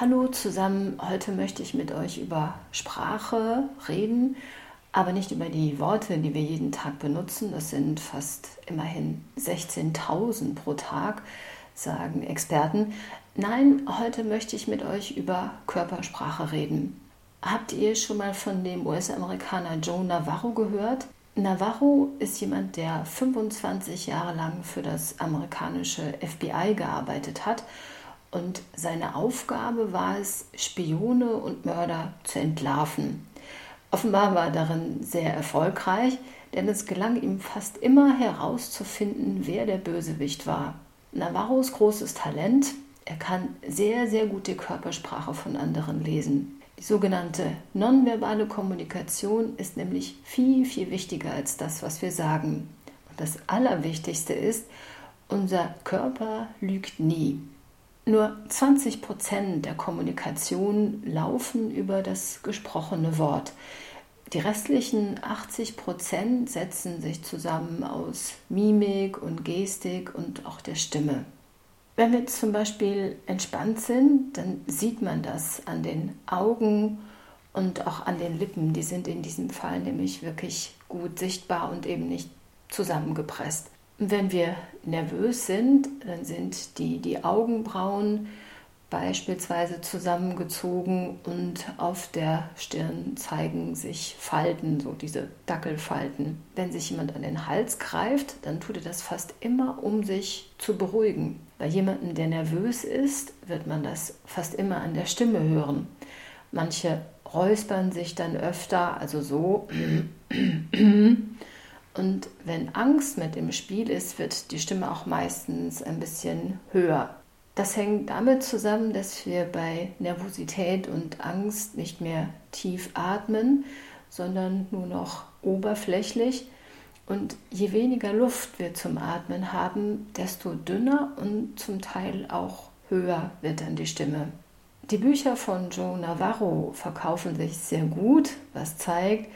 Hallo zusammen, heute möchte ich mit euch über Sprache reden, aber nicht über die Worte, die wir jeden Tag benutzen. Das sind fast immerhin 16.000 pro Tag, sagen Experten. Nein, heute möchte ich mit euch über Körpersprache reden. Habt ihr schon mal von dem US-Amerikaner Joe Navarro gehört? Navarro ist jemand, der 25 Jahre lang für das amerikanische FBI gearbeitet hat und seine Aufgabe war es, Spione und Mörder zu entlarven. Offenbar war er darin sehr erfolgreich, denn es gelang ihm fast immer herauszufinden, wer der Bösewicht war. Navarros großes Talent, er kann sehr, sehr gut die Körpersprache von anderen lesen. Die sogenannte nonverbale Kommunikation ist nämlich viel, viel wichtiger als das, was wir sagen. Und das Allerwichtigste ist, unser Körper lügt nie. Nur 20 Prozent der Kommunikation laufen über das gesprochene Wort. Die restlichen 80 Prozent setzen sich zusammen aus Mimik und Gestik und auch der Stimme. Wenn wir zum Beispiel entspannt sind, dann sieht man das an den Augen und auch an den Lippen. Die sind in diesem Fall nämlich wirklich gut sichtbar und eben nicht zusammengepresst. Wenn wir nervös sind, dann sind die, die Augenbrauen beispielsweise zusammengezogen und auf der Stirn zeigen sich Falten, so diese Dackelfalten. Wenn sich jemand an den Hals greift, dann tut er das fast immer, um sich zu beruhigen. Bei jemandem, der nervös ist, wird man das fast immer an der Stimme hören. Manche räuspern sich dann öfter, also so. Und wenn Angst mit im Spiel ist, wird die Stimme auch meistens ein bisschen höher. Das hängt damit zusammen, dass wir bei Nervosität und Angst nicht mehr tief atmen, sondern nur noch oberflächlich. Und je weniger Luft wir zum Atmen haben, desto dünner und zum Teil auch höher wird dann die Stimme. Die Bücher von Joe Navarro verkaufen sich sehr gut, was zeigt,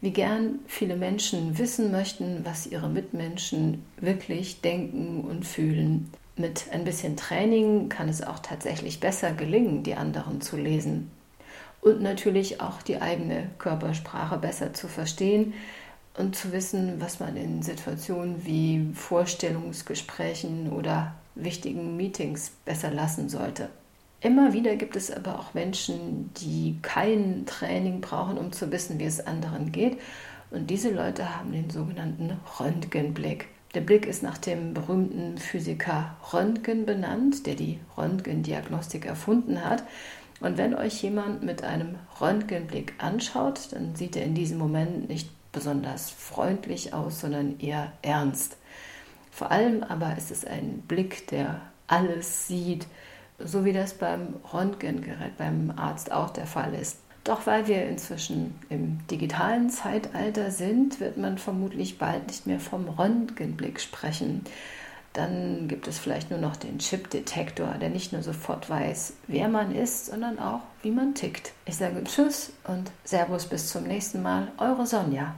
wie gern viele Menschen wissen möchten, was ihre Mitmenschen wirklich denken und fühlen. Mit ein bisschen Training kann es auch tatsächlich besser gelingen, die anderen zu lesen. Und natürlich auch die eigene Körpersprache besser zu verstehen und zu wissen, was man in Situationen wie Vorstellungsgesprächen oder wichtigen Meetings besser lassen sollte. Immer wieder gibt es aber auch Menschen, die kein Training brauchen, um zu wissen, wie es anderen geht. Und diese Leute haben den sogenannten Röntgenblick. Der Blick ist nach dem berühmten Physiker Röntgen benannt, der die Röntgendiagnostik erfunden hat. Und wenn euch jemand mit einem Röntgenblick anschaut, dann sieht er in diesem Moment nicht besonders freundlich aus, sondern eher ernst. Vor allem aber ist es ein Blick, der alles sieht, so wie das beim Röntgengerät beim Arzt auch der Fall ist. Doch weil wir inzwischen im digitalen Zeitalter sind, wird man vermutlich bald nicht mehr vom Röntgenblick sprechen. Dann gibt es vielleicht nur noch den Chip-Detektor, der nicht nur sofort weiß, wer man ist, sondern auch, wie man tickt. Ich sage Tschüss und Servus bis zum nächsten Mal. Eure Sonja.